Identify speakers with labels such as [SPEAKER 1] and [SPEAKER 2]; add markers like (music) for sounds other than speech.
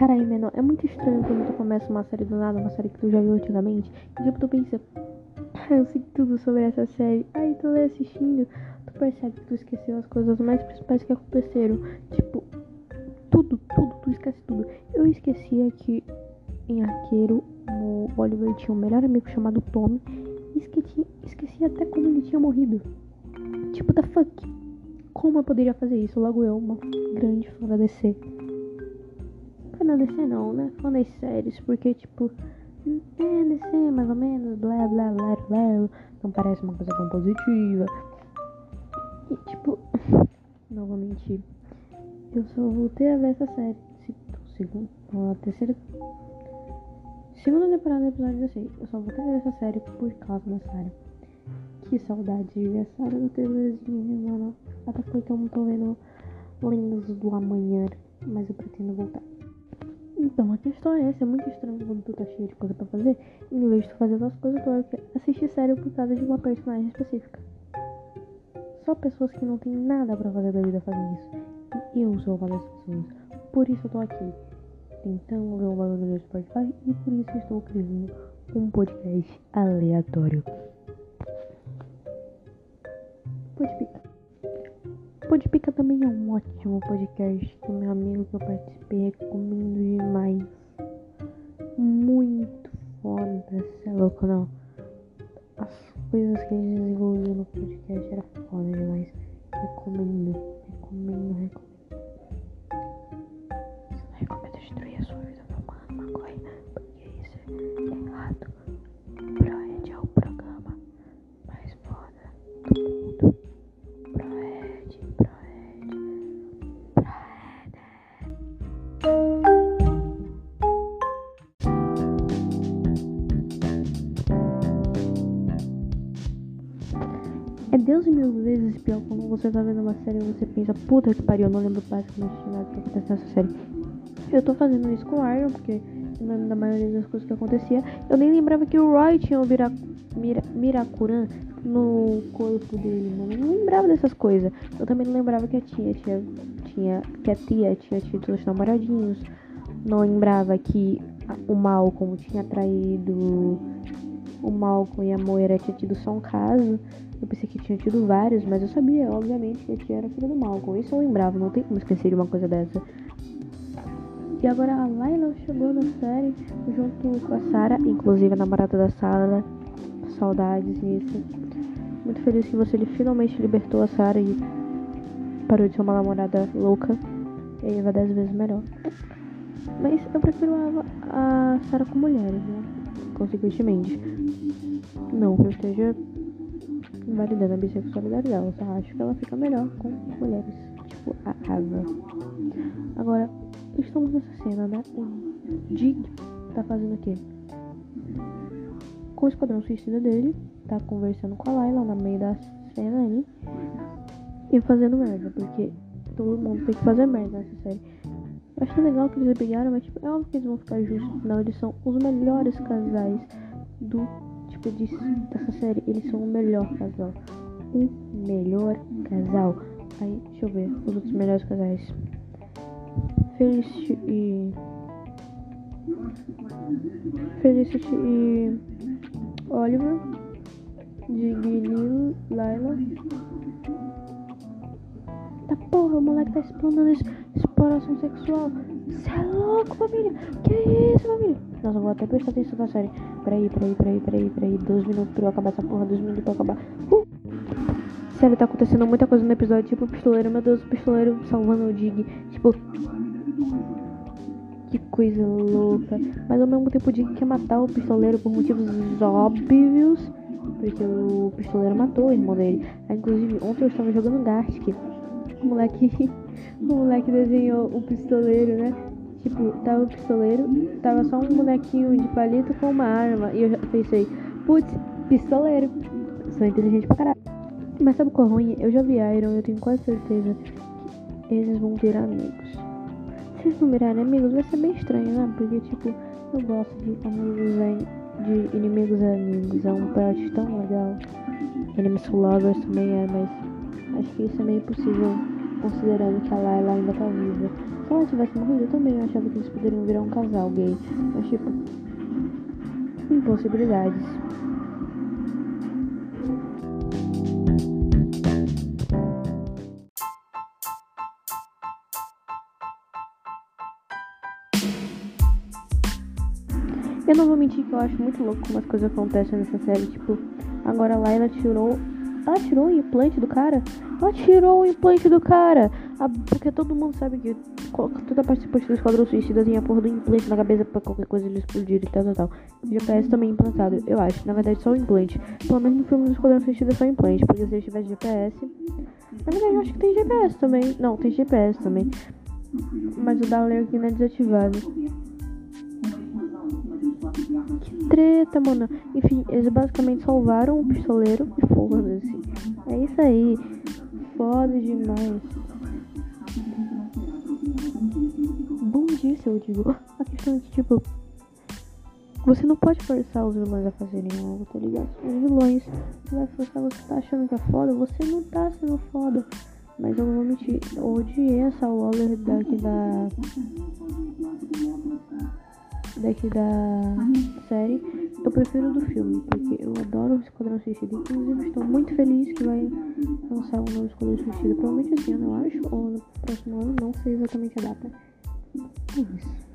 [SPEAKER 1] Caralho, menor, é muito estranho quando tu começa uma série do nada, uma série que tu já viu antigamente, e tipo, tu pensa, ah, eu sei tudo sobre essa série. Aí tu vai assistindo, tu percebe que tu esqueceu as coisas mais principais que aconteceram. Tipo, tudo, tudo, tu esquece tudo. Eu esquecia que em Arqueiro o Oliver tinha um melhor amigo chamado Tommy. Esqueci, esqueci até como ele tinha morrido. Tipo, the fuck? Como eu poderia fazer isso? Logo eu, uma grande fã da DC. Fã DC não, né? Fã das séries, porque tipo. É, DC, mais ou menos, blá blá blá blá. Não parece uma coisa tão positiva. E tipo. (laughs) Mentir. Eu só voltei a ver essa série. Segundo, a terceira. Segunda temporada, episódio 16. Eu só voltei a ver essa série por causa da Sarah. Que saudade de ver a Sarah no TVzinho, mano. Até porque eu não tô vendo Lindos do Amanhã. Mas eu pretendo voltar. Então, a questão é essa. É muito estranho quando tu tá cheio de coisa pra fazer. Em vez de tu fazer as coisas, tu vai assistir série por causa de uma personagem específica. Só pessoas que não tem nada pra fazer da vida fazem isso. E eu sou uma das pessoas. Por isso eu tô aqui. Tentando ver o bagulho do Spotify. E por isso estou criando um podcast aleatório. Podpica. Podpica também é um ótimo podcast que meu amigo que eu participei recomendo demais. Muito foda, você é louco não? As coisas que ele desenvolveu no podcast era foda demais. Recomendo, recomendo, recomendo. Você não recomendo destruir a sua vida fumando maconha, Deus mil vezes pior quando você tá vendo uma série e você pensa, puta que pariu, eu não lembro basicamente de nada que acontece nessa série. Eu tô fazendo isso com o Iron, porque não lembro da maioria das coisas que acontecia. Eu nem lembrava que o Roy tinha o Mira, Mira, Miracuran no corpo dele, mano. Eu não lembrava dessas coisas. Eu também não lembrava que a tia tinha, tinha que a tia tinha tido os namoradinhos. Não lembrava que o Malcolm tinha traído o Malcolm e a Moira tinha tido só um caso. Eu pensei que tinha tido vários, mas eu sabia, obviamente, que a tia era filha do Malcolm. Isso eu lembrava, não tem como esquecer de uma coisa dessa. E agora a Layla chegou na série junto com a Sarah, inclusive a namorada da Sarah. Saudades nisso. Muito feliz que você finalmente libertou a Sarah e parou de ser uma namorada louca. E aí vai 10 vezes melhor. Mas eu prefiro a, a Sarah com mulheres, né? Consequentemente. Não que eu esteja invalidando a bissexualidade dela, só acho que ela fica melhor com mulheres. Tipo a Ava. Agora, estamos nessa cena, né? O Dig tá fazendo o quê? Com o esquadrão suicida dele, tá conversando com a Layla no meio da cena aí. E fazendo merda, porque todo mundo tem que fazer merda nessa série. Eu achei legal que eles brigaram, mas tipo, é óbvio que eles vão ficar justos, afinal eles são os melhores casais do tipo de, dessa série. Eles são o melhor casal. O melhor casal. Aí, deixa eu ver os outros melhores casais. Felicity e. Felicity e. Oliver. Diggy Laila. Tá porra, o moleque tá explorando exploração sexual. Cê é louco, família. Que isso, família? Nossa, eu vou até prestar atenção na série. Peraí, peraí, peraí, peraí, peraí. Dois minutos pra eu acabar essa porra, dois minutos pra eu acabar. Uh! Sério, tá acontecendo muita coisa no episódio. Tipo, o pistoleiro, meu Deus, o pistoleiro salvando o Dig. Tipo. Que coisa louca. Mas ao mesmo tempo o Dig quer matar o pistoleiro por motivos óbvios. Porque o pistoleiro matou o irmão dele. Aí, inclusive, ontem eu estava jogando Gartic. O moleque. (laughs) O moleque desenhou o pistoleiro, né? Tipo, tava o pistoleiro, tava só um bonequinho de palito com uma arma. E eu já pensei, putz, pistoleiro. Sou inteligente pra caralho. Mas sabe qual é ruim? Eu já vi Iron, eu tenho quase certeza que eles vão virar amigos. (laughs) Se eles não virarem amigos, vai ser bem estranho, né? Porque, tipo, eu gosto de amigos de inimigos amigos. É um plot tão legal. Enemies to Lovers também é, mas acho que isso é meio impossível considerando que a Layla ainda tá viva. Se ela tivesse morrido, eu também achava que eles poderiam virar um casal gay. Mas, tipo, impossibilidades. Eu não vou mentir que eu acho muito louco como as coisas acontecem nessa série. Tipo, agora a Layla tirou. Ela tirou o implante do cara? Ela tirou o implante do cara! Porque todo mundo sabe que toda participante do Esquadrão Suicida tem a porra do implante na cabeça pra qualquer coisa ele explodir e tal, tal, tal. O GPS também implantado, eu acho. Na verdade, só o implante. Pelo menos no filme do Esquadrão Suicida é só implante. Porque se ele tivesse GPS. Na verdade, eu acho que tem GPS também. Não, tem GPS também. Mas o da Alerquina é desativado. Treta, mano. Enfim, eles basicamente salvaram o pistoleiro e foda-se. É isso aí. Foda demais. Bom dia, seu digo. A questão é que, tipo, você não pode forçar os vilões a fazerem algo, tá ligado? Os vilões, vai forçar, você tá achando que é foda, você não tá sendo foda. Mas eu vou mentir, eu odiei essa Waller daqui da daqui da série, eu prefiro do filme, porque eu adoro o Esquadrão Suicida. Inclusive, estou muito feliz que vai lançar um novo Esquadrão Suicida. Provavelmente esse ano, eu acho, ou no próximo ano, não sei exatamente a data. É isso.